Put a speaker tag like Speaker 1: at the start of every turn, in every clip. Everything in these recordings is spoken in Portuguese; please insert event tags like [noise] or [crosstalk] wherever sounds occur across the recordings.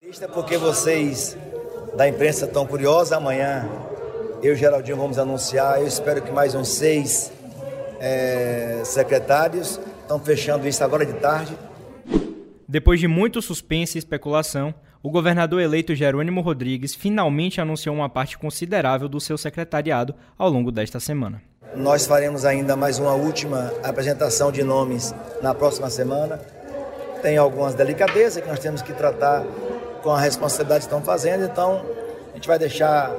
Speaker 1: É porque vocês da imprensa estão curiosos. Amanhã eu e Geraldinho vamos anunciar. Eu espero que mais uns seis é, secretários estão fechando isso agora de tarde.
Speaker 2: Depois de muito suspense e especulação, o governador eleito Jerônimo Rodrigues finalmente anunciou uma parte considerável do seu secretariado ao longo desta semana.
Speaker 1: Nós faremos ainda mais uma última apresentação de nomes na próxima semana. Tem algumas delicadezas que nós temos que tratar com a responsabilidade que estão fazendo, então a gente vai deixar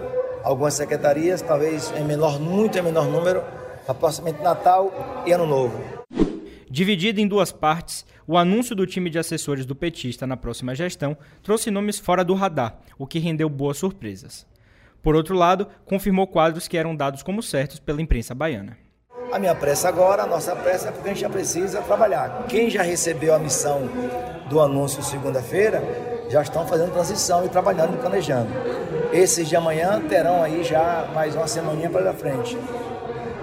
Speaker 1: algumas secretarias, talvez em menor, muito em menor número, aproximadamente Natal e Ano Novo.
Speaker 2: Dividido em duas partes, o anúncio do time de assessores do petista na próxima gestão trouxe nomes fora do radar, o que rendeu boas surpresas. Por outro lado, confirmou quadros que eram dados como certos pela imprensa baiana.
Speaker 1: A minha pressa agora, a nossa pressa é porque a gente já precisa trabalhar. Quem já recebeu a missão do anúncio segunda-feira, já estão fazendo transição e trabalhando e planejando. Esses de amanhã terão aí já mais uma semaninha para frente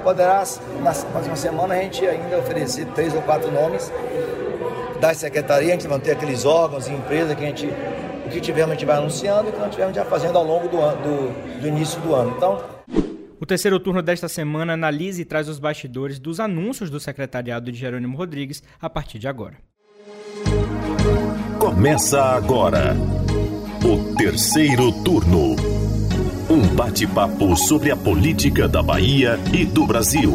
Speaker 1: poderá, na próxima semana, a gente ainda oferecer três ou quatro nomes da secretaria, a gente vai ter aqueles órgãos e empresas que a gente, o que tivermos a gente vai anunciando e o que não tivermos já fazendo ao longo do, do, do início do ano. Então,
Speaker 2: o terceiro turno desta semana analisa e traz os bastidores dos anúncios do secretariado de Jerônimo Rodrigues a partir de agora.
Speaker 3: Começa agora o terceiro turno. Um bate-papo sobre a política da Bahia e do Brasil.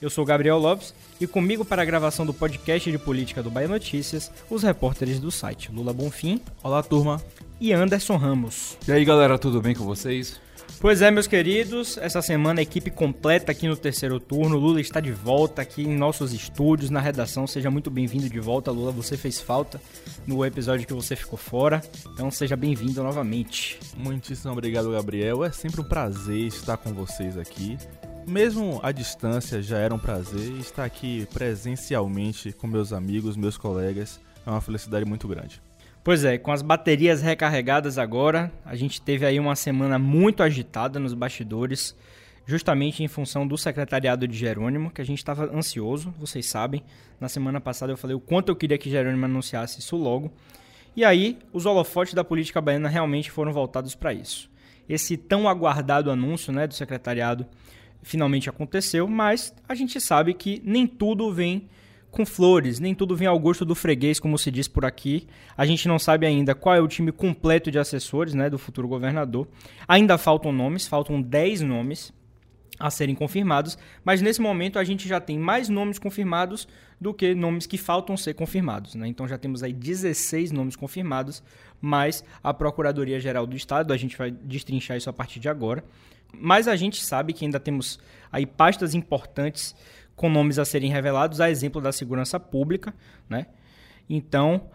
Speaker 2: Eu sou Gabriel Lopes e comigo para a gravação do podcast de política do Bahia Notícias, os repórteres do site Lula Bonfim.
Speaker 4: Olá, turma.
Speaker 2: E Anderson Ramos.
Speaker 4: E aí, galera, tudo bem com vocês?
Speaker 2: Pois é, meus queridos, essa semana a equipe completa aqui no terceiro turno. Lula está de volta aqui em nossos estúdios, na redação. Seja muito bem-vindo de volta, Lula. Você fez falta no episódio que você ficou fora, então seja bem-vindo novamente.
Speaker 4: Muitíssimo obrigado, Gabriel. É sempre um prazer estar com vocês aqui. Mesmo à distância, já era um prazer estar aqui presencialmente com meus amigos, meus colegas. É uma felicidade muito grande.
Speaker 2: Pois é, com as baterias recarregadas agora, a gente teve aí uma semana muito agitada nos bastidores, justamente em função do secretariado de Jerônimo, que a gente estava ansioso, vocês sabem. Na semana passada eu falei o quanto eu queria que Jerônimo anunciasse isso logo. E aí, os holofotes da política baiana realmente foram voltados para isso. Esse tão aguardado anúncio né, do secretariado finalmente aconteceu, mas a gente sabe que nem tudo vem com flores, nem tudo vem ao gosto do freguês, como se diz por aqui. A gente não sabe ainda qual é o time completo de assessores né, do futuro governador. Ainda faltam nomes, faltam 10 nomes a serem confirmados, mas nesse momento a gente já tem mais nomes confirmados do que nomes que faltam ser confirmados. Né? Então já temos aí 16 nomes confirmados, mais a Procuradoria-Geral do Estado, a gente vai destrinchar isso a partir de agora. Mas a gente sabe que ainda temos aí pastas importantes com nomes a serem revelados, a exemplo da segurança pública, né? Então,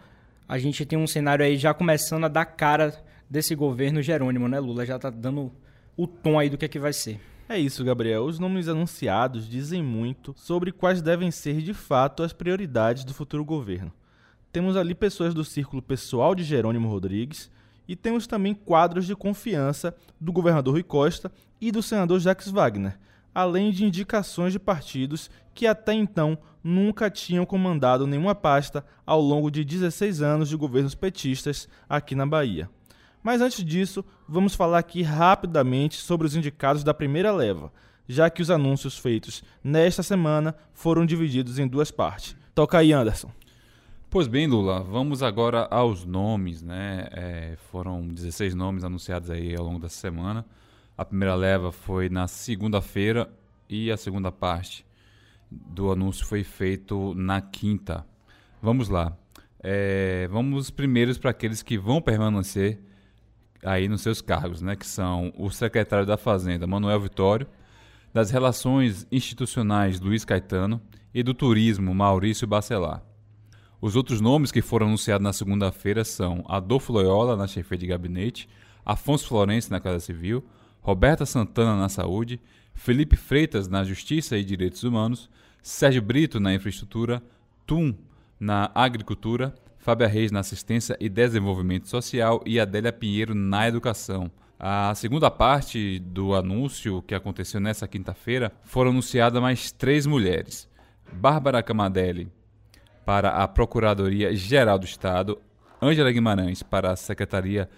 Speaker 2: a gente tem um cenário aí já começando a dar cara desse governo Jerônimo, né? Lula já está dando o tom aí do que é que vai ser.
Speaker 4: É isso, Gabriel. Os nomes anunciados dizem muito sobre quais devem ser de fato as prioridades do futuro governo. Temos ali pessoas do círculo pessoal de Jerônimo Rodrigues e temos também quadros de confiança do governador Rui Costa e do senador Jacques Wagner, além de indicações de partidos que até então nunca tinham comandado nenhuma pasta ao longo de 16 anos de governos petistas aqui na Bahia. Mas antes disso, vamos falar aqui rapidamente sobre os indicados da primeira leva, já que os anúncios feitos nesta semana foram divididos em duas partes. Toca aí, Anderson.
Speaker 5: Pois bem, Lula, vamos agora aos nomes, né? É, foram 16 nomes anunciados aí ao longo dessa semana. A primeira leva foi na segunda-feira e a segunda parte do anúncio foi feito na quinta. Vamos lá. É, vamos primeiros para aqueles que vão permanecer aí nos seus cargos, né? Que são o secretário da Fazenda, Manuel Vitório, das Relações Institucionais, Luiz Caetano, e do Turismo, Maurício Bacelar. Os outros nomes que foram anunciados na segunda-feira são Adolfo Loyola na chefia de gabinete, Afonso Florencio na Casa Civil, Roberta Santana na Saúde, Felipe Freitas na Justiça e Direitos Humanos, Sérgio Brito na Infraestrutura, Tum na Agricultura, Fábia Reis na Assistência e Desenvolvimento Social e Adélia Pinheiro na Educação. A segunda parte do anúncio que aconteceu nessa quinta-feira foram anunciadas mais três mulheres. Bárbara Camadelli para a Procuradoria-Geral do Estado, Ângela Guimarães para a Secretaria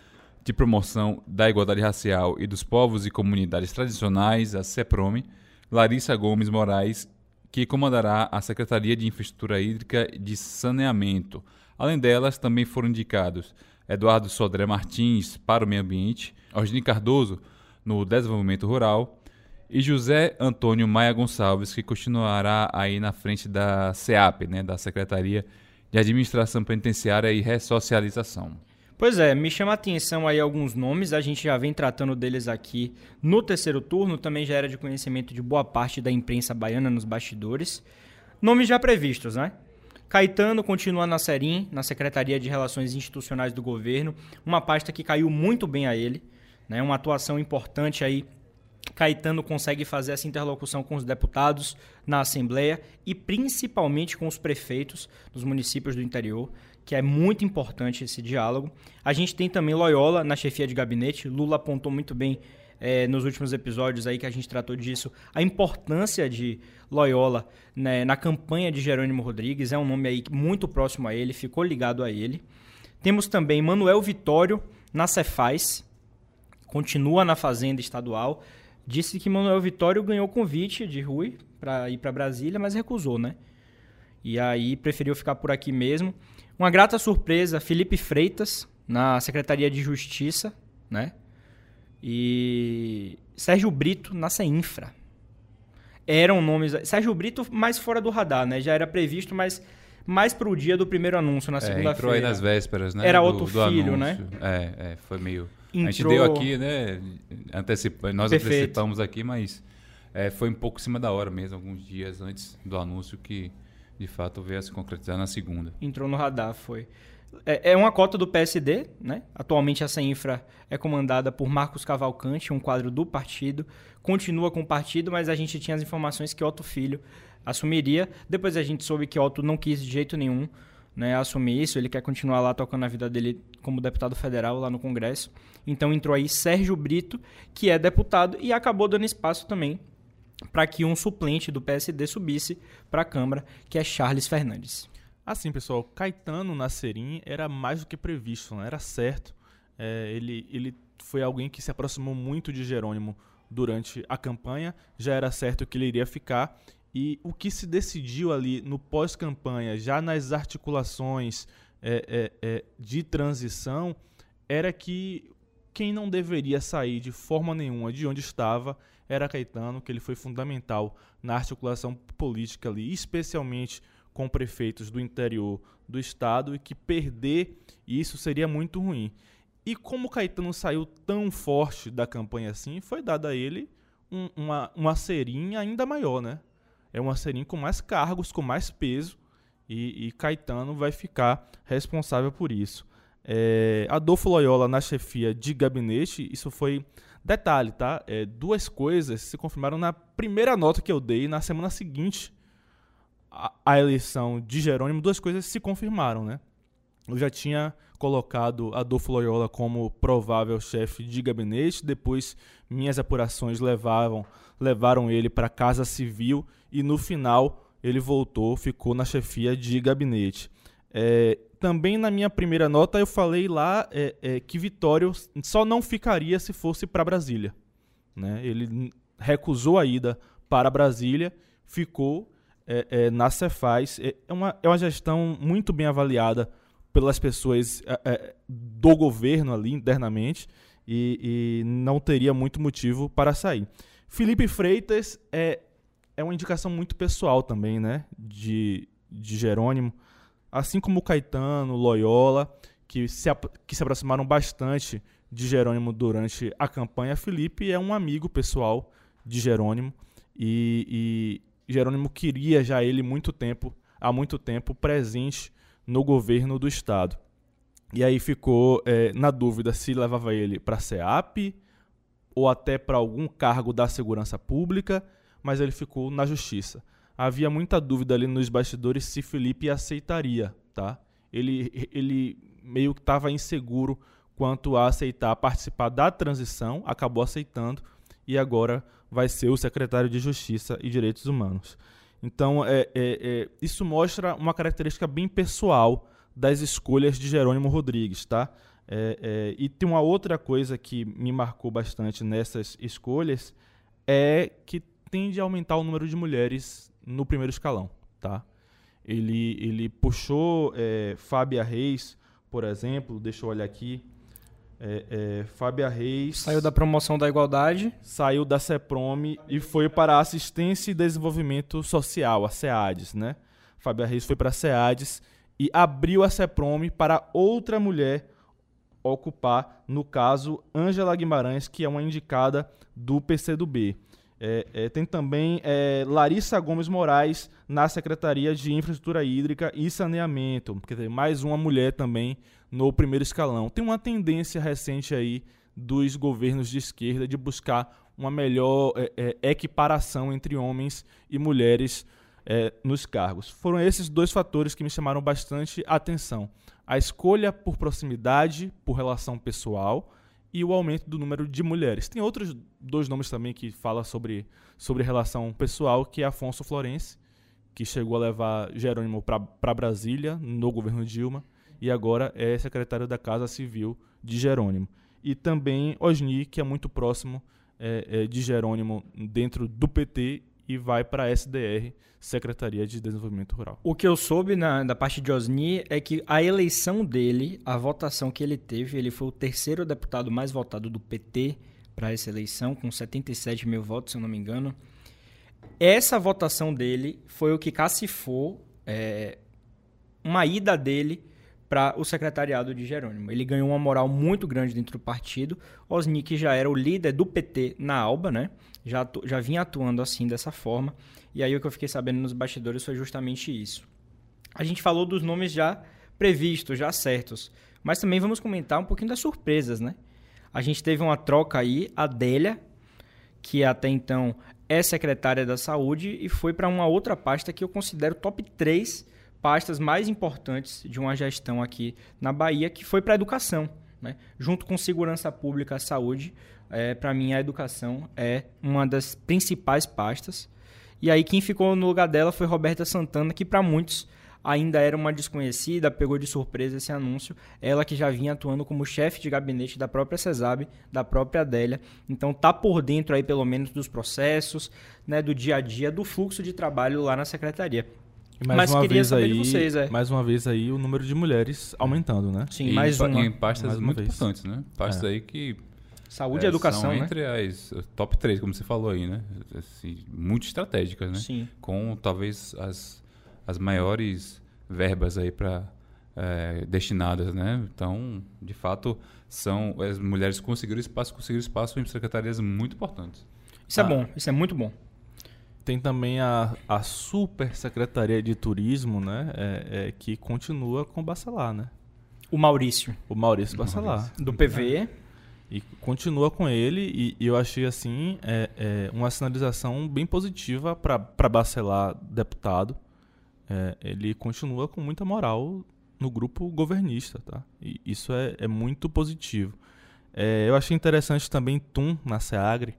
Speaker 5: de Promoção da Igualdade Racial e dos Povos e Comunidades Tradicionais, a CEPROME, Larissa Gomes Moraes, que comandará a Secretaria de Infraestrutura Hídrica de Saneamento. Além delas, também foram indicados Eduardo Sodré Martins para o Meio Ambiente, Orgini Cardoso no Desenvolvimento Rural e José Antônio Maia Gonçalves, que continuará aí na frente da SEAP, né, da Secretaria de Administração Penitenciária e Ressocialização.
Speaker 2: Pois é, me chama a atenção aí alguns nomes, a gente já vem tratando deles aqui no terceiro turno, também já era de conhecimento de boa parte da imprensa baiana nos bastidores. Nomes já previstos, né? Caetano continua na Serim, na Secretaria de Relações Institucionais do Governo, uma pasta que caiu muito bem a ele, né? Uma atuação importante aí Caetano consegue fazer essa interlocução com os deputados na Assembleia e principalmente com os prefeitos dos municípios do interior que é muito importante esse diálogo. A gente tem também Loyola na chefia de gabinete. Lula apontou muito bem é, nos últimos episódios aí que a gente tratou disso, a importância de Loyola né, na campanha de Jerônimo Rodrigues. É um nome aí muito próximo a ele, ficou ligado a ele. Temos também Manuel Vitório na Cefaz, continua na Fazenda Estadual. Disse que Manuel Vitório ganhou convite de Rui para ir para Brasília, mas recusou, né? E aí preferiu ficar por aqui mesmo. Uma grata surpresa, Felipe Freitas, na Secretaria de Justiça, né? E Sérgio Brito na CEINFRA. Eram nomes. Sérgio Brito mais fora do radar, né? Já era previsto, mas mais pro dia do primeiro anúncio, na segunda-feira. É, entrou
Speaker 5: aí nas vésperas, né?
Speaker 2: Era do, outro do filho,
Speaker 5: anúncio. né? É, é, foi meio. Entrou... A gente deu aqui, né? Antecipa... Nós Perfeito. antecipamos aqui, mas é, foi um pouco em cima da hora mesmo, alguns dias antes do anúncio que de fato veio a se concretizar na segunda.
Speaker 2: Entrou no radar, foi. É, é uma cota do PSD, né? Atualmente essa infra é comandada por Marcos Cavalcante, um quadro do partido. Continua com o partido, mas a gente tinha as informações que Otto Filho assumiria. Depois a gente soube que Otto não quis de jeito nenhum né, assumir isso. Ele quer continuar lá tocando a vida dele como deputado federal lá no Congresso. Então entrou aí Sérgio Brito, que é deputado e acabou dando espaço também para que um suplente do PSD subisse para a Câmara, que é Charles Fernandes.
Speaker 4: Assim, pessoal, Caetano Nasserim era mais do que previsto, né? era certo. É, ele, ele foi alguém que se aproximou muito de Jerônimo durante a campanha, já era certo que ele iria ficar. E o que se decidiu ali no pós-campanha, já nas articulações é, é, é de transição, era que quem não deveria sair de forma nenhuma de onde estava era Caetano, que ele foi fundamental na articulação política ali, especialmente com prefeitos do interior do estado, e que perder isso seria muito ruim. E como Caetano saiu tão forte da campanha assim, foi dada a ele um, uma, uma serinha ainda maior, né? É uma serinha com mais cargos, com mais peso, e, e Caetano vai ficar responsável por isso. É, Adolfo Loyola na chefia de gabinete, isso foi Detalhe, tá? É, duas coisas se confirmaram na primeira nota que eu dei na semana seguinte à, eleição de Jerônimo. Duas coisas se confirmaram, né? Eu já tinha colocado Adolfo Loyola como provável chefe de gabinete, depois minhas apurações levavam, levaram ele para a Casa Civil e no final ele voltou, ficou na chefia de gabinete. É, também na minha primeira nota eu falei lá é, é, que Vitório só não ficaria se fosse para Brasília. Né? Ele recusou a ida para Brasília, ficou é, é na Cefaz. É, é uma, é uma gestão muito bem avaliada pelas pessoas do governo ali internamente e, e, não teria muito motivo para sair. Felipe Freitas é, é uma indicação muito pessoal também, né? De, de Jerônimo assim como Caetano, Loyola, que se, que se aproximaram bastante de Jerônimo durante a campanha, Felipe é um amigo pessoal de Jerônimo e, e Jerônimo queria já ele muito tempo, há muito tempo presente no governo do estado. E aí ficou é, na dúvida se levava ele para a SEAP ou até para algum cargo da segurança pública, mas ele ficou na justiça havia muita dúvida ali nos bastidores se Felipe aceitaria, tá? Ele, ele meio que estava inseguro quanto a aceitar participar da transição, acabou aceitando e agora vai ser o secretário de Justiça e Direitos Humanos. Então, é, é, é, isso mostra uma característica bem pessoal das escolhas de Jerônimo Rodrigues, tá? É, é, e tem uma outra coisa que me marcou bastante nessas escolhas é que tende a aumentar o número de mulheres no primeiro escalão, tá? Ele, ele puxou é, Fábia Reis, por exemplo, deixa eu olhar aqui, é, é, Fábia Reis.
Speaker 2: Saiu da promoção da igualdade.
Speaker 4: Saiu da CEPROME e foi para a Assistência e Desenvolvimento Social, a SEADES, né? Fábia Reis foi para a SEADES e abriu a CEPROME para outra mulher ocupar, no caso, Ângela Guimarães, que é uma indicada do PCdoB. É, é, tem também é, Larissa Gomes Moraes na Secretaria de Infraestrutura Hídrica e Saneamento. Quer dizer, mais uma mulher também no primeiro escalão. Tem uma tendência recente aí dos governos de esquerda de buscar uma melhor é, é, equiparação entre homens e mulheres é, nos cargos. Foram esses dois fatores que me chamaram bastante atenção: a escolha por proximidade, por relação pessoal e o aumento do número de mulheres. Tem outros dois nomes também que fala sobre, sobre relação pessoal, que é Afonso Florense, que chegou a levar Jerônimo para Brasília no governo Dilma e agora é secretário da Casa Civil de Jerônimo. E também Osni, que é muito próximo é, é, de Jerônimo dentro do PT e vai para a SDR, Secretaria de Desenvolvimento Rural.
Speaker 2: O que eu soube na, da parte de Osni é que a eleição dele, a votação que ele teve, ele foi o terceiro deputado mais votado do PT para essa eleição, com 77 mil votos, se eu não me engano. Essa votação dele foi o que cacifou é, uma ida dele para o secretariado de Jerônimo. Ele ganhou uma moral muito grande dentro do partido. Osnick já era o líder do PT na Alba, né? Já, já vinha atuando assim, dessa forma. E aí o que eu fiquei sabendo nos bastidores foi justamente isso. A gente falou dos nomes já previstos, já certos. Mas também vamos comentar um pouquinho das surpresas, né? A gente teve uma troca aí, a Adélia, que até então é secretária da Saúde, e foi para uma outra pasta que eu considero top 3 pastas mais importantes de uma gestão aqui na Bahia, que foi para a educação. Né? Junto com segurança pública saúde, é, para mim a educação é uma das principais pastas. E aí quem ficou no lugar dela foi Roberta Santana, que para muitos ainda era uma desconhecida, pegou de surpresa esse anúncio. Ela que já vinha atuando como chefe de gabinete da própria CESAB, da própria Adélia. Então tá por dentro aí pelo menos dos processos, né, do dia a dia, do fluxo de trabalho lá na secretaria.
Speaker 4: E mais Mas uma vez aí, vocês, é. mais uma vez aí o número de mulheres aumentando, né?
Speaker 5: Sim, e mais uma. Em pastas muito vez. importantes, né? Pastas é. aí que
Speaker 2: Saúde é, e educação, são
Speaker 5: né? entre as top 3, como você falou aí, né? Assim, muito estratégicas, né?
Speaker 2: Sim.
Speaker 5: Com talvez as, as maiores verbas aí para é, destinadas, né? Então, de fato, são as mulheres conseguiram espaço, conseguiram espaço em secretarias muito importantes.
Speaker 2: Isso é ah. é bom, isso é muito bom.
Speaker 4: Tem também a, a Super Secretaria de Turismo, né? É, é, que continua com o Bacelar, né?
Speaker 2: O Maurício.
Speaker 4: O Maurício Bacelar.
Speaker 2: Do PV.
Speaker 4: É. E continua com ele, e, e eu achei assim é, é, uma sinalização bem positiva para Bacelar deputado. É, ele continua com muita moral no grupo governista, tá? E isso é, é muito positivo. É, eu achei interessante também Tum na Seagre,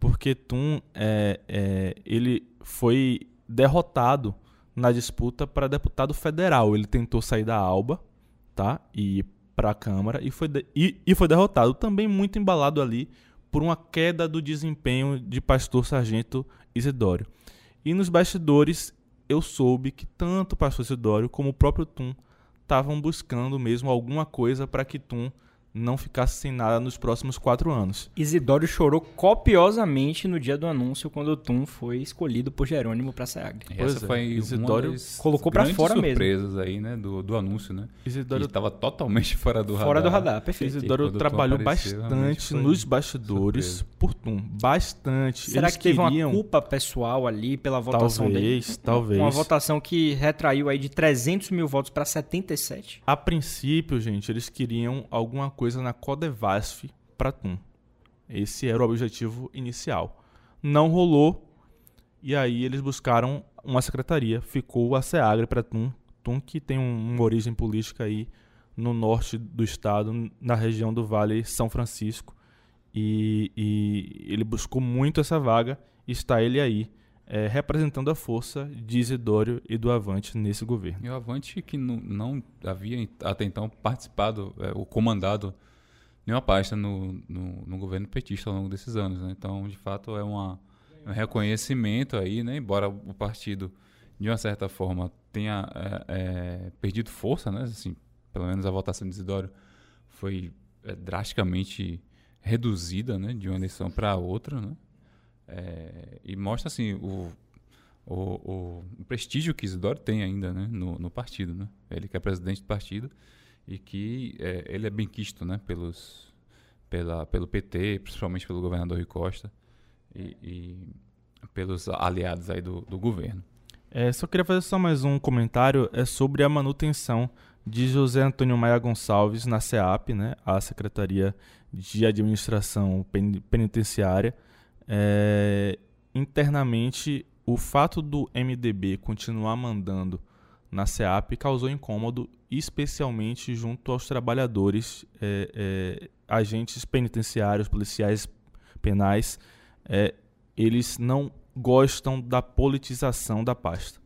Speaker 4: porque Tum é, é, ele foi derrotado na disputa para deputado federal. Ele tentou sair da Alba, tá? E para a Câmara e foi, de, e, e foi derrotado. Também muito embalado ali por uma queda do desempenho de Pastor Sargento Isidório. E nos bastidores eu soube que tanto o Pastor Isidório como o próprio Tum estavam buscando mesmo alguma coisa para que Tum não ficasse sem nada nos próximos quatro anos.
Speaker 2: Isidório chorou copiosamente no dia do anúncio quando o Tum foi escolhido por Jerônimo para Sagre.
Speaker 5: Essa é, foi Isidório
Speaker 2: colocou para fora
Speaker 5: surpresas
Speaker 2: mesmo.
Speaker 5: aí, né, do, do anúncio, né? Isidório estava totalmente [laughs] fora do
Speaker 2: radar. Fora do radar, perfeito.
Speaker 4: Isidório trabalhou apareceu, bastante nos bastidores surpresa. por Tum, bastante.
Speaker 2: Será Eles que teve queriam... uma culpa pessoal ali pela votação
Speaker 4: talvez,
Speaker 2: dele?
Speaker 4: Talvez,
Speaker 2: Uma votação que retraiu aí de 300 mil votos para 77.
Speaker 4: A princípio, gente, eles queriam alguma coisa na Codevasf para TUM. Esse era o objetivo inicial. Não rolou, e aí eles buscaram uma secretaria. Ficou a SEAGRE para TUM. TUM que tem uma origem política aí no norte do estado, na região do Vale São Francisco. E, e ele buscou muito essa vaga está ele aí, é, representando a força de Isidório e do Avante nesse governo.
Speaker 5: E o Avante que não, não havia até então participado, é, ou comandado nenhuma pasta no, no, no, governo petista ao longo desses anos. Né? Então, de fato, é uma, um reconhecimento aí, né? embora o partido, de uma certa forma, tenha é, é, perdido força, né? assim, pelo menos a votação de Isidório foi é, drasticamente reduzida né? de uma eleição para outra. Né? É, e mostra assim, o, o, o, prestígio que Isidório tem ainda né? no, no partido. Né? Ele que é presidente do partido e que é, ele é bem quisto né? Pelos, pela, pelo PT, principalmente pelo governador Rui Costa e, e pelos aliados aí do, do governo.
Speaker 4: É, só queria fazer só mais um comentário é sobre a manutenção de José Antônio Maia Gonçalves na CEAP, né, a Secretaria de Administração Penitenciária. É, internamente, o fato do MDB continuar mandando na CEAP causou incômodo, especialmente junto aos trabalhadores, é, é, agentes penitenciários, policiais penais. É, eles não gostam da politização da pasta.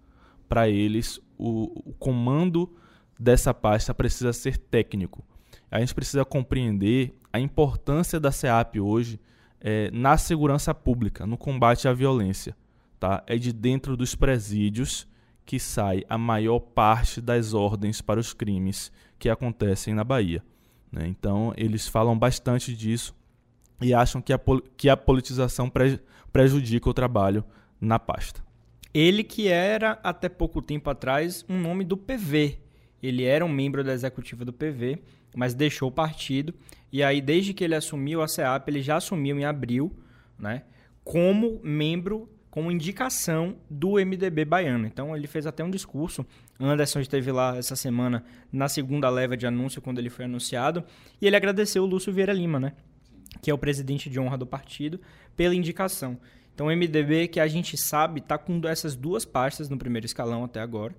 Speaker 4: Para eles, o, o, comando dessa pasta precisa ser técnico. A gente precisa compreender a importância da CEAP hoje é, na segurança pública, no combate à violência. Tá? É de dentro dos presídios que sai a maior parte das ordens para os crimes que acontecem na Bahia. Né? Então, eles falam bastante disso e acham que a, que a politização pre, prejudica o trabalho na pasta.
Speaker 2: Ele que era, até pouco tempo atrás, um nome do PV. Ele era um membro da executiva do PV, mas deixou o partido. E aí, desde que ele assumiu a CEAP, ele já assumiu em abril, né? Como membro, como indicação do MDB baiano. Então, ele fez até um discurso. Anderson esteve lá essa semana na segunda leva de anúncio, quando ele foi anunciado. E ele agradeceu o Lúcio Vieira Lima, né? Que é o presidente de honra do partido, pela indicação. Então, o MDB, que a gente sabe, está com essas duas pastas no primeiro escalão até agora.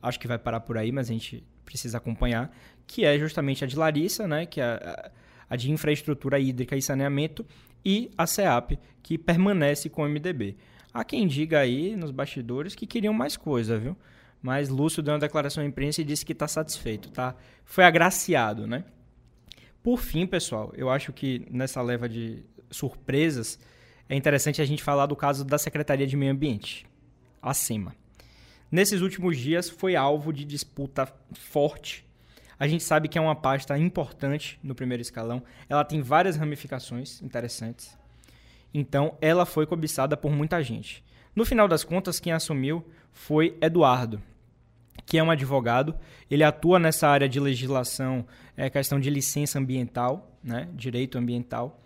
Speaker 2: Acho que vai parar por aí, mas a gente precisa acompanhar. Que é justamente a de Larissa, né? Que é a, a de infraestrutura hídrica e saneamento. E a CEAP, que permanece com o MDB. Há quem diga aí nos bastidores que queriam mais coisa, viu? Mas Lúcio deu uma declaração à imprensa e disse que está satisfeito, tá? Foi agraciado, né? Por fim, pessoal, eu acho que nessa leva de surpresas, é interessante a gente falar do caso da Secretaria de Meio Ambiente, acima. Nesses últimos dias foi alvo de disputa forte. A gente sabe que é uma pasta importante no primeiro escalão. Ela tem várias ramificações interessantes. Então, ela foi cobiçada por muita gente. No final das contas, quem assumiu foi Eduardo, que é um advogado. Ele atua nessa área de legislação, é, questão de licença ambiental, né, direito ambiental.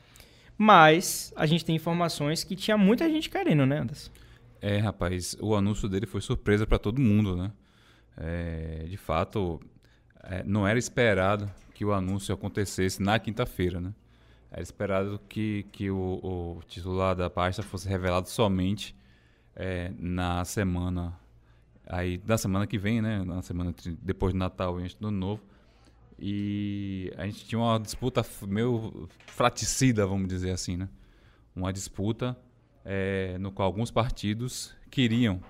Speaker 2: Mas a gente tem informações que tinha muita gente querendo, né, Anderson?
Speaker 5: É, rapaz, o anúncio dele foi surpresa para todo mundo, né? É, de fato, é, não era esperado que o anúncio acontecesse na quinta-feira, né? Era esperado que, que o, o, titular da pasta fosse revelado somente é, na semana aí na semana que vem, né? Na semana depois do Natal e antes do Novo. E a gente tinha uma disputa meio fraticida, vamos dizer assim, né? Uma disputa é, no qual alguns partidos queriam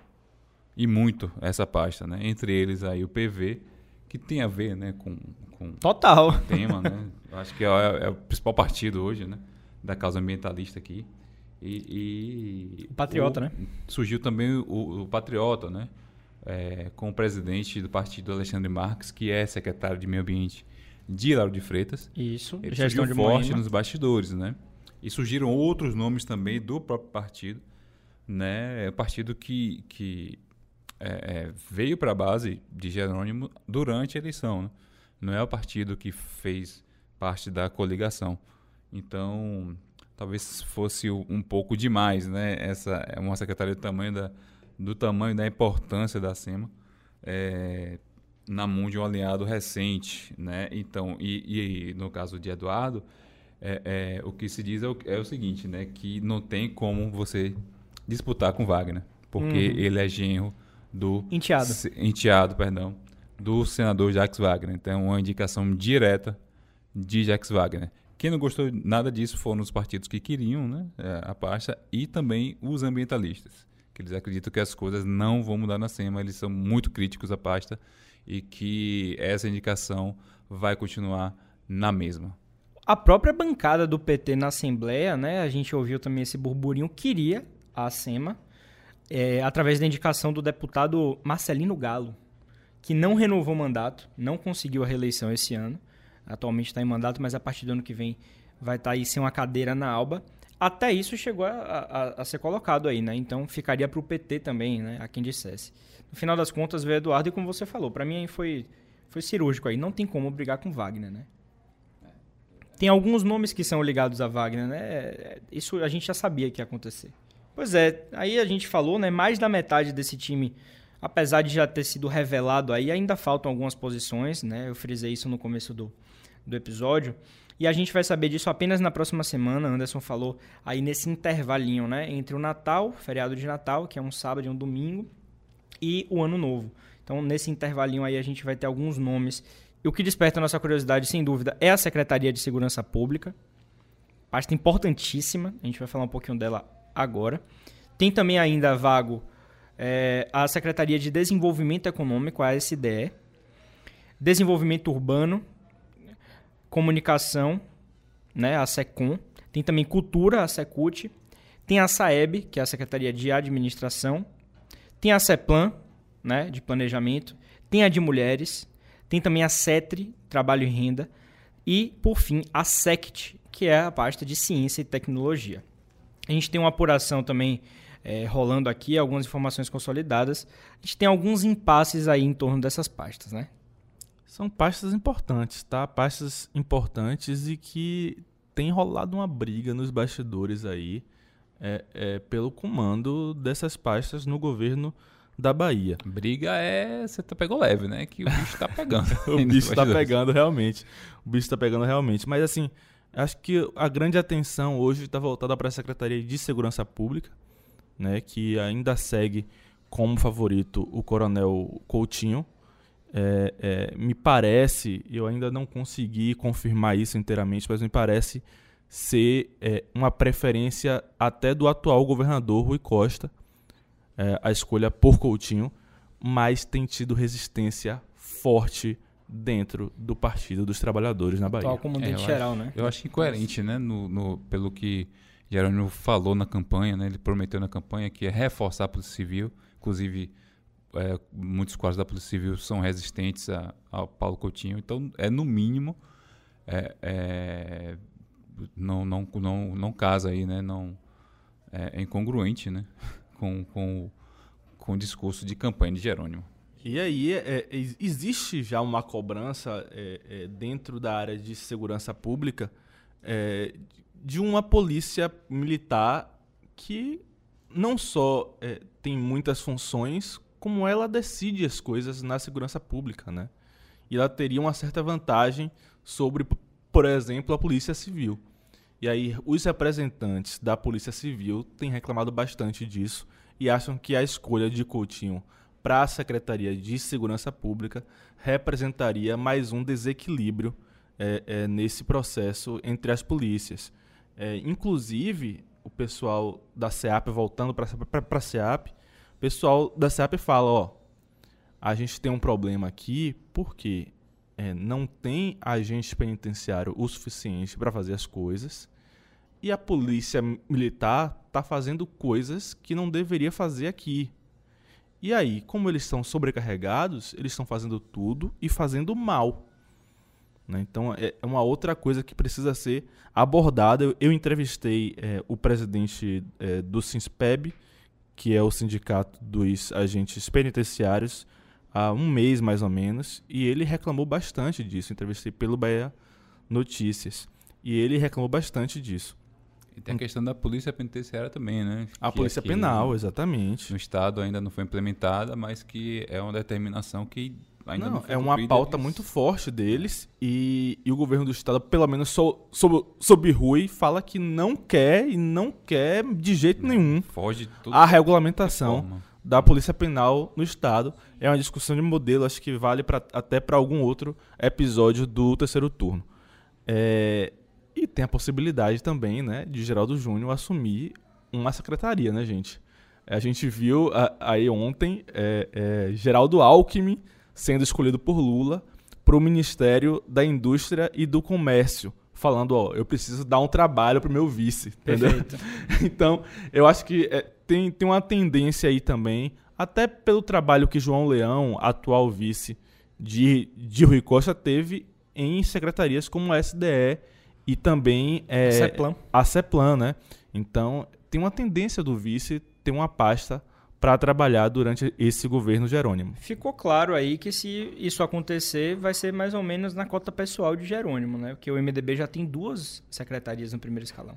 Speaker 5: e muito essa pasta, né? Entre eles aí o PV, que tem a ver, né, com, com
Speaker 2: total
Speaker 5: o tema, né? Acho que é, é, o principal partido hoje, né, da causa ambientalista aqui. E,
Speaker 2: e o Patriota, o, né?
Speaker 5: Surgiu também o, o Patriota, né? é, com o presidente do partido, Alexandre Marques, que é secretário de Meio Ambiente de Lauro de Freitas.
Speaker 2: Isso,
Speaker 5: Ele gestão de forte nos bastidores, né? E surgiram outros nomes também do próprio partido, né? É o partido que, que é, é, veio para a base de Jerônimo durante a eleição, né? Não é o partido que fez parte da coligação. Então, talvez fosse um pouco demais, né? Essa é uma secretaria do tamanho da do tamanho da importância da SEMA é, na mão de um alinhado recente. Né? Então, e, e no caso de Eduardo, é, é, o que se diz é o, é o, seguinte, né? que não tem como você disputar com Wagner, porque uhum. ele é genro do...
Speaker 2: Enteado.
Speaker 5: Enteado, perdão, do senador Jacques Wagner. Então, uma indicação direta de Jacques Wagner. Quem não gostou nada disso foram os partidos que queriam né, é, a pasta e também os ambientalistas, que eles acreditam que as coisas não vão mudar na SEMA, eles são muito críticos à pasta e que essa indicação vai continuar na mesma.
Speaker 2: A própria bancada do PT na Assembleia, né, a gente ouviu também esse burburinho, queria a SEMA, é, através da indicação do deputado Marcelino Galo, que não renovou o mandato, não conseguiu a reeleição esse ano, atualmente está em mandato, mas a partir do ano que vem vai estar tá aí sem uma cadeira na Alba. Até isso chegou a, a, a ser colocado aí, né? Então ficaria para o PT também, né? A quem dissesse. No final das contas, veio Eduardo e como você falou, para mim foi, foi cirúrgico aí. Não tem como brigar com Wagner, né? Tem alguns nomes que são ligados a Wagner, né? Isso a gente já sabia que ia acontecer. Pois é, aí a gente falou, né? Mais da metade desse time, apesar de já ter sido revelado aí, ainda faltam algumas posições, né? Eu frisei isso no começo do, do episódio. E a gente vai saber disso apenas na próxima semana. Anderson falou aí nesse intervalinho, né? Entre o Natal, feriado de Natal, que é um sábado e um domingo, e o Ano Novo. Então, nesse intervalinho aí, a gente vai ter alguns nomes. E o que desperta a nossa curiosidade, sem dúvida, é a Secretaria de Segurança Pública. Pasta importantíssima. A gente vai falar um pouquinho dela agora. Tem também ainda vago é, a Secretaria de Desenvolvimento Econômico, a SDE. Desenvolvimento Urbano, comunicação, né, a SECOM, tem também cultura, a SECUT, tem a SAEB, que é a Secretaria de Administração, tem a CEPLAN, né, de planejamento, tem a de mulheres, tem também a CETRE, trabalho e renda, e, por fim, a SECT, que é a pasta de ciência e tecnologia. A gente tem uma apuração também é, rolando aqui, algumas informações consolidadas. A gente tem alguns impasses aí em torno dessas pastas, né?
Speaker 4: São pastas importantes, tá? Pastas importantes e que tem rolado uma briga nos bastidores aí é, é, pelo comando dessas pastas no governo da Bahia.
Speaker 5: Briga é. Você tá pegou leve, né? Que o bicho tá pegando. [laughs]
Speaker 4: o bicho tá pegando realmente. O bicho tá pegando realmente. Mas assim, acho que a grande atenção hoje está voltada para a Secretaria de Segurança Pública, né? Que ainda segue como favorito o Coronel Coutinho, é, é, me parece, eu ainda não consegui confirmar isso inteiramente, mas me parece ser é, uma preferência até do atual governador Rui Costa, é, a escolha por Coutinho, mas tem tido resistência forte dentro do Partido dos Trabalhadores na Bahia.
Speaker 2: Atual comandante
Speaker 5: É,
Speaker 2: geral,
Speaker 5: acho,
Speaker 2: né?
Speaker 5: Eu acho incoerente, né? No, no- pelo que Jerônimo falou na campanha, né? Ele prometeu na campanha que é reforçar a Polícia Civil. Inclusive, é, muitos quadros da Polícia Civil são resistentes a- ao Paulo Coutinho. Então, é no mínimo, é, é, não, não, não, não casa aí, né? Não, é, é incongruente, né? [laughs] Com, com, com o discurso de campanha de Jerônimo.
Speaker 4: E aí, é, é, existe já uma cobrança é, é, dentro da área de segurança pública é, de uma polícia militar que não só é, tem muitas funções, como ela decide as coisas na segurança pública, né? E ela teria uma certa vantagem sobre, por exemplo, a polícia civil. E aí, os representantes da Polícia Civil têm reclamado bastante disso e acham que a escolha de Coutinho para a Secretaria de Segurança Pública representaria mais um desequilíbrio é, é, nesse processo entre as polícias. É, inclusive, o pessoal da SEAP, voltando para a SEAP, o pessoal da SEAP fala: ó, a gente tem um problema aqui porque é, não tem agente penitenciário o suficiente para fazer as coisas e a polícia militar está fazendo coisas que não deveria fazer aqui. E aí, como eles estão sobrecarregados, eles estão fazendo tudo e fazendo mal. né? Então, é é uma outra coisa que precisa ser abordada. Eu, eu entrevistei é, o presidente é, do SINSPEB, que é o Sindicato dos Agentes Penitenciários, há um mês mais ou menos, e ele reclamou bastante disso. Entrevistei pelo Bahia Notícias. E ele reclamou bastante disso.
Speaker 5: E tem a questão da polícia penitenciária também, né?
Speaker 4: A
Speaker 5: Que
Speaker 4: polícia
Speaker 5: aqui
Speaker 4: penal, exatamente.
Speaker 5: No estado ainda não foi implementada, mas que é uma determinação que ainda não,
Speaker 4: Não,
Speaker 5: foi
Speaker 4: é uma pauta
Speaker 5: Eles-
Speaker 4: muito forte deles e, e o governo do estado, pelo menos so, sob, sob Rui, fala que não quer e não quer de jeito nenhum
Speaker 5: Foge
Speaker 4: a regulamentação
Speaker 5: forma.
Speaker 4: da Polícia Penal no Estado. É uma discussão de modelo, acho que vale pra, até para algum outro episódio do terceiro turno. É, e tem a possibilidade também né, de Geraldo Júnior assumir uma secretaria, né, gente? A gente viu aí ontem é, é, Geraldo Alckmin sendo escolhido por Lula para o Ministério da Indústria e do Comércio, falando, ó, eu preciso dar um trabalho para o meu vice, entendeu? Perfeito. [laughs] então, eu acho que é, tem, tem uma tendência aí também, até pelo trabalho que João Leão, atual vice de, de Rui Costa, teve em secretarias como a SDE e também é, a CEPLAN. a CEPLAN, né? Então, tem uma tendência do vice ter uma pasta para trabalhar durante esse governo Jerônimo.
Speaker 2: Ficou claro aí que se isso acontecer, vai ser mais ou menos na cota pessoal de Jerônimo, né? Porque o MDB já tem duas secretarias no primeiro escalão.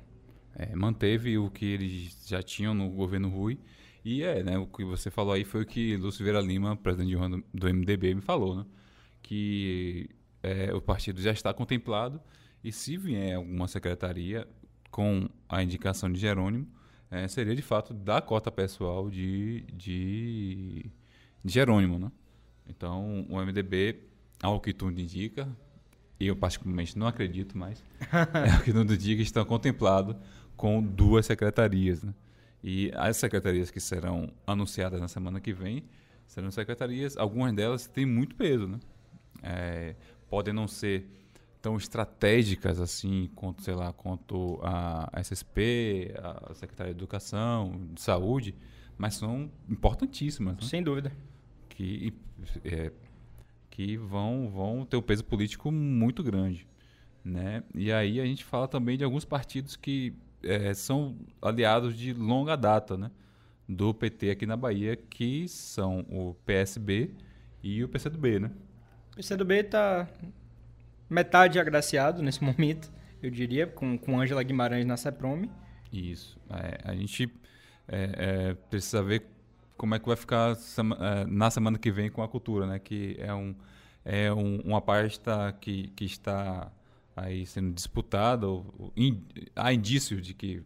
Speaker 5: É, manteve o que eles já tinham no governo Rui. E é, né, o que você falou aí foi o que Lúcio Vera Lima, presidente do, do MDB, me falou, né? Que é, o partido já está contemplado e se vier alguma secretaria com a indicação de Jerônimo, é, seria de fato da cota pessoal de, de, de Jerônimo. Né? Então, o MDB, ao que tudo indica, eu particularmente não acredito mais, [laughs] é o que tudo indica, estão contemplados com duas secretarias. Né? E as secretarias que serão anunciadas na semana que vem serão secretarias, algumas delas têm muito peso. Né? É, podem não ser tão estratégicas assim quanto sei lá quanto a SSP, a Secretaria de Educação, de Saúde, mas são importantíssimas. Né?
Speaker 2: Sem dúvida.
Speaker 5: Que é, que vão vão ter um peso político muito grande, né? E aí a gente fala também de alguns partidos que é, são aliados de longa data, né? Do PT aqui na Bahia, que são o PSB e o PCdoB, né?
Speaker 2: O PCdoB está metade agraciado nesse [laughs] momento, eu diria, com, com Ângela Guimarães na CEPROME.
Speaker 5: Isso. É, a gente é, é, precisa ver como é que vai ficar sema, é, na semana que vem com a cultura, né? Que é, um, é um, uma pasta que, que está aí sendo disputada. Ou, in, há indícios de que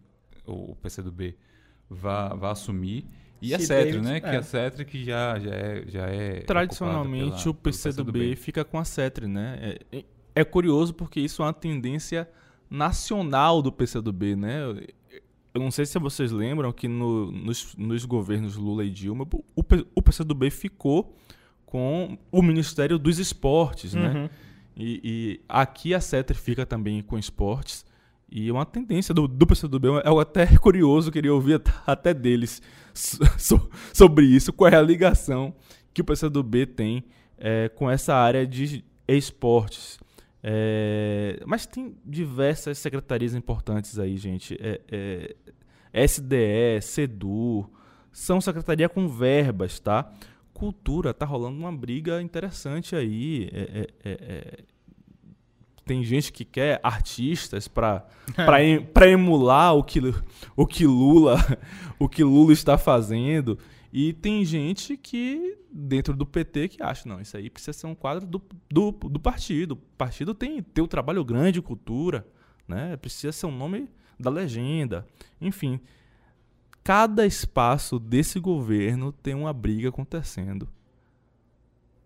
Speaker 5: o PCdoB vá, vá assumir. E Se a CETRE, né? É. Que a CETRE que já, já é. Já é
Speaker 4: Tradicionalmente pela, o PCdoB, PCdoB, fica com a CETRE, né? É, é curioso porque isso é uma tendência nacional do PCdoB, né? Eu não sei se vocês lembram que no, nos, nos, governos Lula e Dilma, o, o PCdoB ficou com o Ministério dos Esportes, né? uhum. né? E, e, aqui a CETRE fica também com esportes. E uma tendência do, do PCdoB, é até [laughs] curioso, queria ouvir até deles so, sobre isso, qual é a ligação que o PCdoB tem é, com essa área de esportes. É, mas tem diversas secretarias importantes aí, gente. É, é, SDE, SEDU, são secretaria com verbas, tá? Cultura, tá rolando uma briga interessante aí. É, é, é, tem gente que quer artistas para [laughs] emular o que, o que Lula [laughs] o que Lula está fazendo. E tem gente que, dentro do PT, que acha, não, isso aí precisa ser um quadro do, do, do partido. O partido tem, tem um trabalho grande de cultura, né? Precisa ser um nome da legenda. Enfim, cada espaço desse governo tem uma briga acontecendo.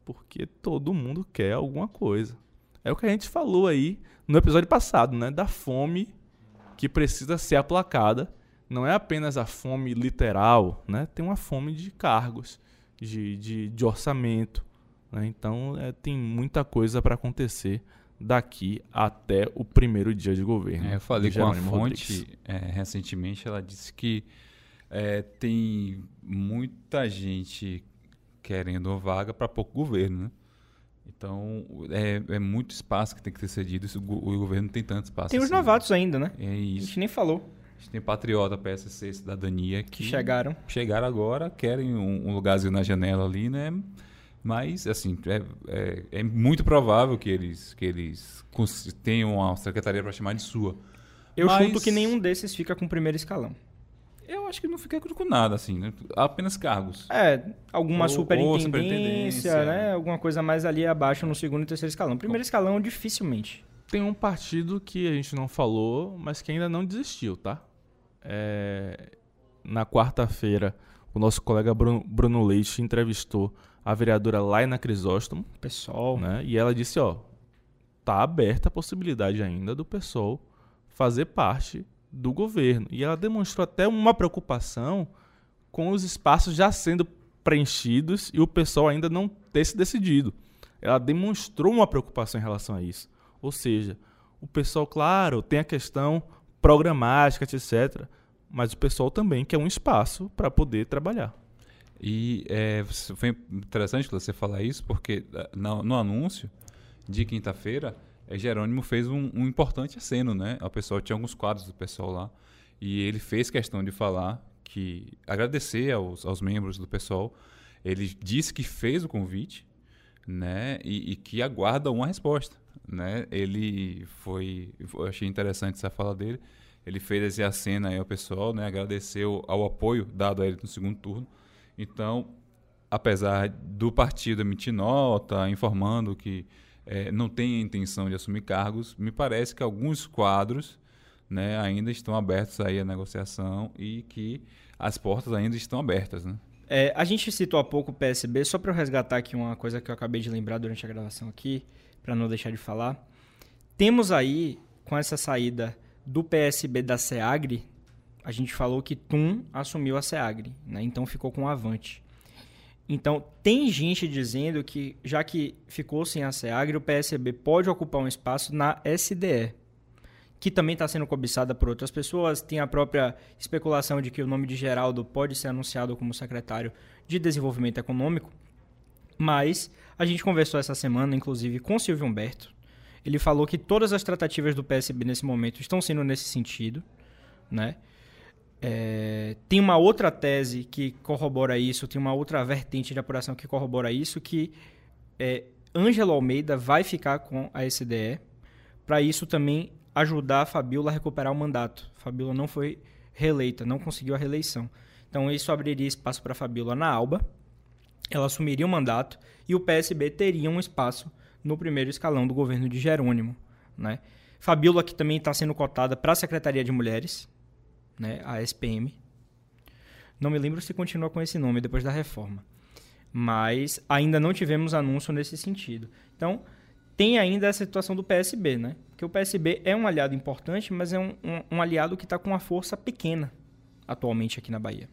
Speaker 4: Porque todo mundo quer alguma coisa. É o que a gente falou aí no episódio passado, né? Da fome que precisa ser aplacada não é apenas a fome literal, né? tem uma fome de cargos, de, de, de orçamento. Né? Então é, tem muita coisa para acontecer daqui até o primeiro dia de governo.
Speaker 5: É, eu falei com a fonte é, recentemente, ela disse que é, tem muita gente querendo uma vaga para pouco governo, né? Então, é, é, muito espaço que tem que ser cedido. Isso, o, o governo não tem tanto espaço.
Speaker 2: Tem assim, os novatos ainda, né?
Speaker 5: É isso.
Speaker 2: A gente nem falou.
Speaker 5: A gente tem Patriota, PSC, Cidadania que,
Speaker 2: que chegaram.
Speaker 5: Chegaram agora, querem um, um, lugarzinho na janela ali, né? Mas, assim, é, é, é muito provável que eles, que eles tenham uma secretaria para chamar de sua.
Speaker 2: Eu Mas... chuto que nenhum desses fica com o primeiro escalão.
Speaker 5: Eu acho que não fica com nada, assim, né? Apenas cargos.
Speaker 2: É, alguma ou, superintendência, ou superintendência, né? Alguma coisa mais ali abaixo no segundo e terceiro escalão. Primeiro escalão, dificilmente.
Speaker 4: Tem um partido que a gente não falou, mas que ainda não desistiu, tá? É, na quarta-feira, o nosso colega Bruno, Bruno Leite entrevistou a vereadora Laina Crisóstomo.
Speaker 2: Pessoal.
Speaker 4: Né? E ela disse, ó, tá aberta a possibilidade ainda do pessoal fazer parte do governo. E ela demonstrou até uma preocupação com os espaços já sendo preenchidos e o pessoal ainda não ter se decidido. Ela demonstrou uma preocupação em relação a isso. Ou seja, o pessoal, claro, tem a questão programática, etc. Mas o pessoal também quer um espaço para poder trabalhar.
Speaker 5: E é, foi interessante você falar isso, porque eh, no, no anúncio de quinta-feira, é, Jerônimo fez um, um, importante aceno, né? O pessoal tinha alguns quadros do pessoal lá e ele fez questão de falar que agradecer aos, aos membros do pessoal. Ele disse que fez o convite, né? E, e que aguarda uma resposta, né? Ele foi, eu achei interessante essa fala dele. Ele fez esse aceno aí ao pessoal, né? Agradeceu ao apoio dado a ele no segundo turno. Então, apesar do partido emitir nota informando que é, não tem a intenção de assumir cargos, me parece que alguns quadros né, ainda estão abertos aí à negociação e que as portas ainda estão abertas. Né?
Speaker 2: É, a gente citou há pouco o PSB, só para eu resgatar aqui uma coisa que eu acabei de lembrar durante a gravação aqui, para não deixar de falar. Temos aí, com essa saída do PSB da SEAGRE, a gente falou que Tum assumiu a SEAGRE, né? então ficou com o Avante. Então, tem gente dizendo que, já que ficou sem a SEAGRE, o PSB pode ocupar um espaço na SDE, que também está sendo cobiçada por outras pessoas. Tem a própria especulação de que o nome de Geraldo pode ser anunciado como secretário de Desenvolvimento Econômico. Mas a gente conversou essa semana, inclusive, com Silvio Humberto. Ele falou que todas as tratativas do PSB nesse momento estão sendo nesse sentido, né? É, tem uma outra tese que corrobora isso, tem uma outra vertente de apuração que corrobora isso, que é, Ângelo Almeida vai ficar com a SDE, para isso também ajudar a Fabiola a recuperar o mandato. Fabiola não foi reeleita, não conseguiu a reeleição. Então isso abriria espaço para Fabiola na Alba, ela assumiria o mandato e o PSB teria um espaço no primeiro escalão do governo de Jerônimo. Né? Fabiola que também está sendo cotada para a Secretaria de Mulheres, né, a SPM. Não me lembro se continua com esse nome depois da reforma. Mas ainda não tivemos anúncio nesse sentido. Então, tem ainda a situação do PSB, né? Porque o PSB é um aliado importante, mas é um, um, um aliado que está com uma força pequena atualmente aqui na Bahia.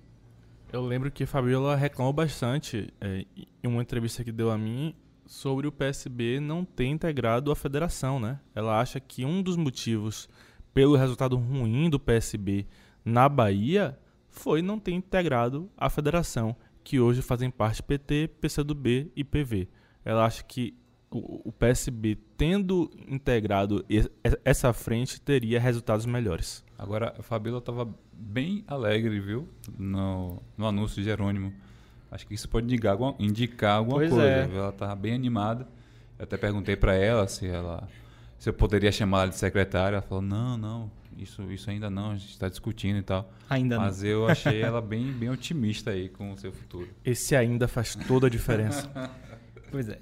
Speaker 4: Eu lembro que Fabiola reclamou bastante é, em uma entrevista que deu a mim sobre o PSB não ter integrado a federação, né? Ela acha que um dos motivos pelo resultado ruim do PSB na Bahia foi não ter integrado a federação, que hoje fazem parte PT, PCdoB e PV. Ela acha que o, PSB, tendo integrado essa frente, teria resultados melhores.
Speaker 5: Agora, a Fabíola estava bem alegre, viu? No, no anúncio de Jerônimo. Acho que isso pode indicar alguma, indicar alguma coisa. É. Ela estava bem animada. Eu até perguntei para ela se ela se eu poderia chamar ela de secretária. Ela falou: não, não, isso, isso ainda não, a gente está discutindo e tal.
Speaker 2: Ainda
Speaker 5: Mas
Speaker 2: não.
Speaker 5: eu achei ela bem, bem otimista aí com o seu futuro.
Speaker 4: Esse ainda faz toda a diferença. [laughs]
Speaker 2: pois é.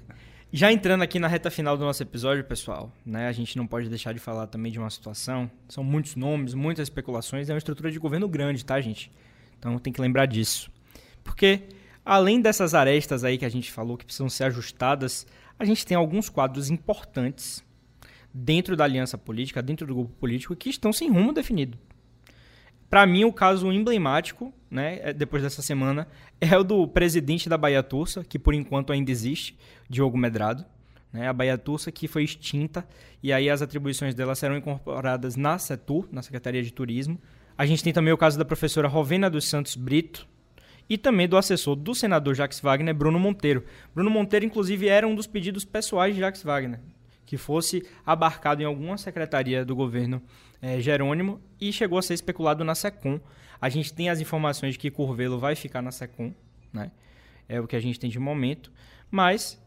Speaker 2: Já entrando aqui na reta final do nosso episódio, pessoal, né, a gente não pode deixar de falar também de uma situação. São muitos nomes, muitas especulações, é uma estrutura de governo grande, tá, gente? Então tem que lembrar disso. Porque, além dessas arestas aí que a gente falou que precisam ser ajustadas, a gente tem alguns quadros importantes dentro da aliança política, dentro do grupo político, que estão sem rumo definido. Para mim, o caso emblemático, né, é, depois dessa semana, é o do presidente da Bahia Tursa, que por enquanto ainda existe, Diogo Medrado. Né, a Bahia Tursa que foi extinta e aí as atribuições dela serão incorporadas na Setur, na Secretaria de Turismo. A gente tem também o caso da professora Rovena dos Santos Brito e também do assessor do senador Jacques Wagner, Bruno Monteiro. Bruno Monteiro, inclusive, era um dos pedidos pessoais de Jacques Wagner que fosse abarcado em alguma secretaria do governo é, Jerônimo e chegou a ser especulado na SECOM. A gente tem as informações de que Curvelo vai ficar na SECOM, né? É o que a gente tem de momento, mas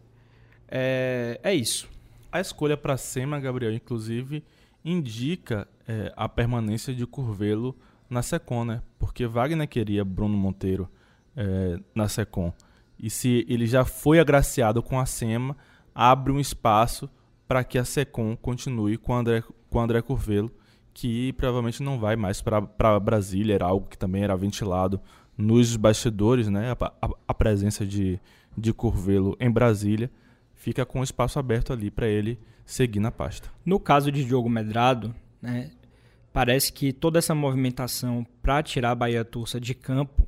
Speaker 2: é, é isso.
Speaker 4: A escolha para SEMA, Gabriel, inclusive, indica é, a permanência de Curvelo na SECOM, né? Porque Wagner queria Bruno Monteiro é, na SECOM. E se ele já foi agraciado com a SEMA, abre um espaço para que a SECOM continue com André, com André Curvelo, que provavelmente não vai mais para Brasília, era algo que também era ventilado nos bastidores, né, a, a, a presença de, de Curvelo em Brasília, fica com espaço aberto ali para ele seguir na pasta.
Speaker 2: No caso de Diogo Medrado, né, parece que toda essa movimentação para tirar a Bahia Tursa de campo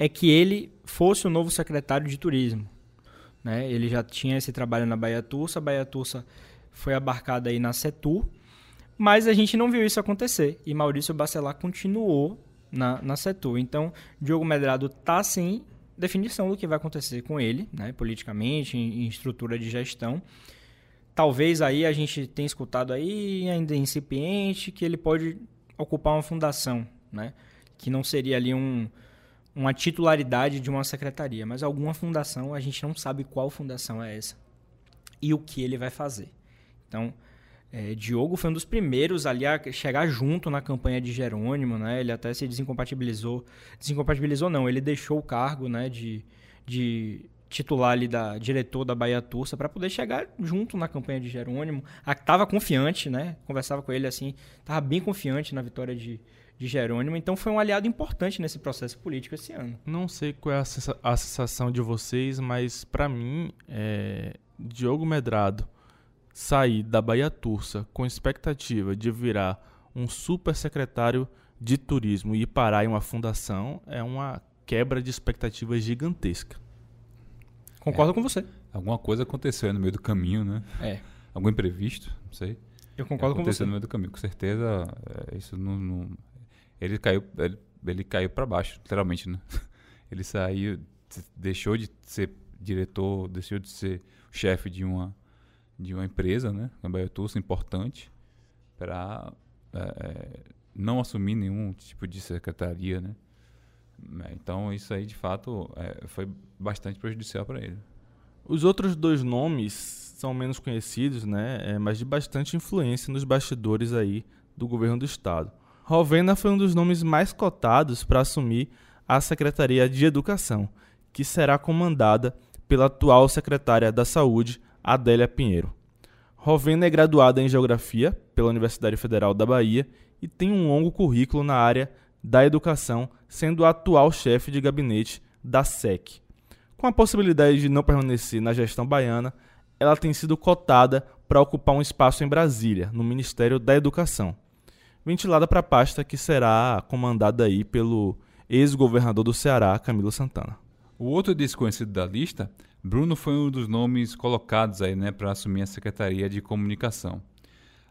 Speaker 2: é que ele fosse o novo secretário de turismo. Né? Ele já tinha esse trabalho na Bahia Tursa, a Bahia Tursa foi abarcada aí na Setur, mas a gente não viu isso acontecer e Maurício Bacelar continuou na, na Setur. Então, Diogo Medrado está sem definição do que vai acontecer com ele, né, politicamente, em, em, estrutura de gestão. Talvez aí a gente tenha escutado aí, ainda incipiente, que ele pode ocupar uma fundação, né, que não seria ali um, uma titularidade de uma secretaria, mas alguma fundação, a gente não sabe qual fundação é essa e o que ele vai fazer. Então, é, Diogo foi um dos primeiros ali a chegar junto na campanha de Jerônimo, né? Ele até se desincompatibilizou. Desincompatibilizou não, ele deixou o cargo, né, de, de titular ali da diretor da Bahia Tursa para poder chegar junto na campanha de Jerônimo. Estava confiante, né? Conversava com ele assim, estava bem confiante na vitória de, de Jerônimo, então foi um aliado importante nesse processo político esse ano.
Speaker 4: Não sei qual é a, sensação de vocês, mas para mim, é, Diogo Medrado sair da Bahia Tursa com expectativa de virar um super secretário de turismo e parar em uma fundação é uma quebra de expectativas gigantesca.
Speaker 2: Concordo é, com você.
Speaker 5: Alguma coisa aconteceu no meio do caminho, né?
Speaker 2: É.
Speaker 5: Algum imprevisto, não sei.
Speaker 2: Eu concordo com você.
Speaker 5: Aconteceu no meio do caminho, com certeza. É, isso não, não, ele caiu, ele, ele caiu para baixo, literalmente, né? [laughs] Ele saiu, deixou de ser diretor, deixou de ser chefe de uma de uma empresa, né, a Biotursa, importante, para é, é, não assumir nenhum tipo de secretaria, né. É, então isso aí de fato é, foi bastante prejudicial para ele.
Speaker 4: Os outros dois nomes são menos conhecidos, né, é, mas de bastante influência nos bastidores aí do governo do estado. Rovena foi um dos nomes mais cotados para assumir a Secretaria de Educação, que será comandada pela atual secretária da Saúde, Adélia Pinheiro. Rovena é graduada em Geografia pela Universidade Federal da Bahia e tem um longo currículo na área da educação, sendo a atual chefe de gabinete da SEC. Com a possibilidade de não permanecer na gestão baiana, ela tem sido cotada para ocupar um espaço em Brasília, no Ministério da Educação, ventilada para a pasta que será comandada aí pelo ex-governador do Ceará, Camilo Santana.
Speaker 5: O outro desconhecido da lista Bruno foi um dos nomes colocados aí, né, para assumir a Secretaria de Comunicação.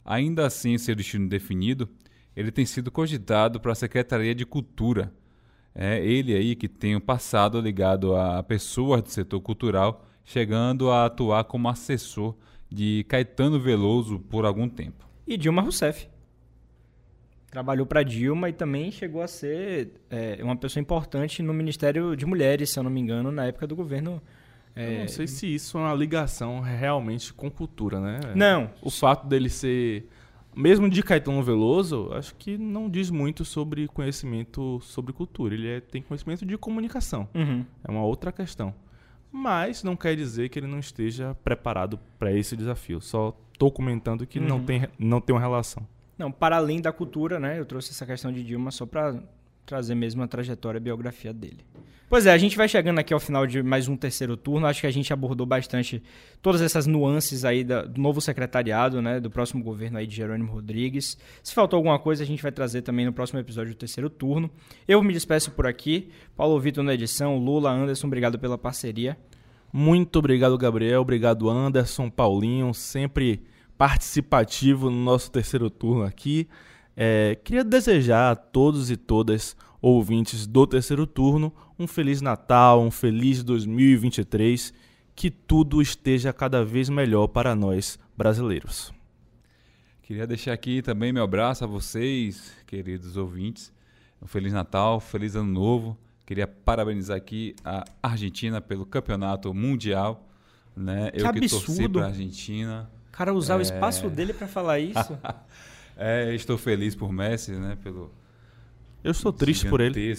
Speaker 5: Ainda assim, seu destino definido, ele tem sido cogitado para a Secretaria de Cultura. É ele aí que tem o um passado ligado a pessoas do setor cultural, chegando a atuar como assessor de Caetano Veloso por algum tempo.
Speaker 2: E Dilma Rousseff. Trabalhou para Dilma e também chegou a ser é, uma pessoa importante no Ministério de Mulheres, se eu não me engano, na época do governo
Speaker 4: é... Eu não sei se isso é uma ligação realmente com cultura, né?
Speaker 2: Não.
Speaker 4: O fato dele ser. Mesmo de Caetano Veloso, acho que não diz muito sobre conhecimento sobre cultura. Ele é, tem conhecimento de comunicação.
Speaker 2: Uhum.
Speaker 4: É uma outra questão. Mas não quer dizer que ele não esteja preparado para esse desafio. Só estou comentando que uhum. não, tem, não tem uma relação.
Speaker 2: Não, para além da cultura, né? Eu trouxe essa questão de Dilma só para trazer mesmo a trajetória, a biografia dele. Pois é, a gente vai chegando aqui ao final de mais um terceiro turno. Acho que a gente abordou bastante todas essas nuances aí do novo secretariado, né, do próximo governo aí de Jerônimo Rodrigues. Se faltou alguma coisa, a gente vai trazer também no próximo episódio do terceiro turno. Eu me despeço por aqui. Paulo Vitor na edição, Lula, Anderson, obrigado pela parceria.
Speaker 4: Muito obrigado, Gabriel. Obrigado, Anderson, Paulinho, sempre participativo no nosso terceiro turno aqui. É, queria desejar a todos e todas ouvintes do terceiro turno um feliz Natal, um feliz 2023, que tudo esteja cada vez melhor para nós brasileiros.
Speaker 5: Queria deixar aqui também meu abraço a vocês, queridos ouvintes. Um feliz Natal, feliz Ano Novo. Queria parabenizar aqui a Argentina pelo campeonato mundial. Né?
Speaker 2: Que Eu absurdo. que torci
Speaker 5: para a Argentina.
Speaker 2: O cara usar é... o espaço dele para falar isso. [laughs]
Speaker 5: é, estou feliz por Messi, né? Pelo
Speaker 4: Eu sou triste por ele.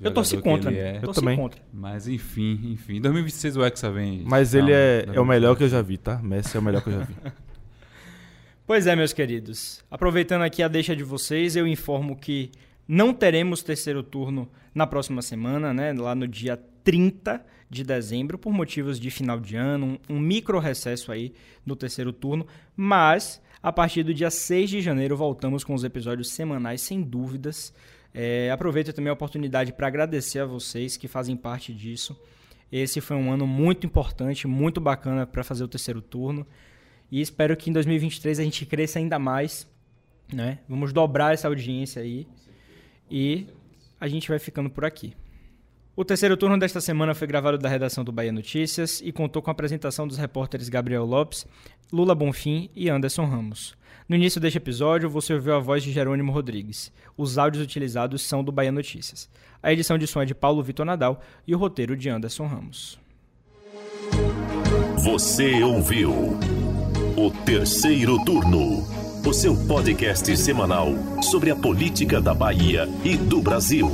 Speaker 2: Eu torci contra.
Speaker 4: É.
Speaker 2: Eu
Speaker 4: também.
Speaker 2: Contra.
Speaker 5: Mas enfim, enfim. 2026 o Hexa vem.
Speaker 4: Mas ele é, é o melhor que eu já vi, tá? Messi é o melhor que eu já vi. [laughs]
Speaker 2: pois é, meus queridos. Aproveitando aqui a deixa de vocês, eu informo que Não teremos terceiro turno na próxima semana, né? Lá no dia 30 de dezembro, por motivos de final de ano, um, um micro recesso aí no terceiro turno, mas a partir do dia 6 de janeiro voltamos com os episódios semanais, sem dúvidas. É, aproveito também a oportunidade para agradecer a vocês que fazem parte disso. Esse foi um ano muito importante, muito bacana para fazer o terceiro turno. E espero que em 2023 a gente cresça ainda mais. Né? Vamos dobrar essa audiência aí. E a gente vai ficando por aqui. O terceiro turno desta semana foi gravado da redação do Bahia Notícias e contou com a apresentação dos repórteres Gabriel Lopes, Lula Bonfim e Anderson Ramos. No início deste episódio, você ouviu a voz de Jerônimo Rodrigues. Os áudios utilizados são do Bahia Notícias. A edição de som é de Paulo Vitor Nadal e o roteiro de Anderson Ramos.
Speaker 3: Você ouviu o terceiro turno, o seu podcast semanal sobre a política da Bahia e do Brasil.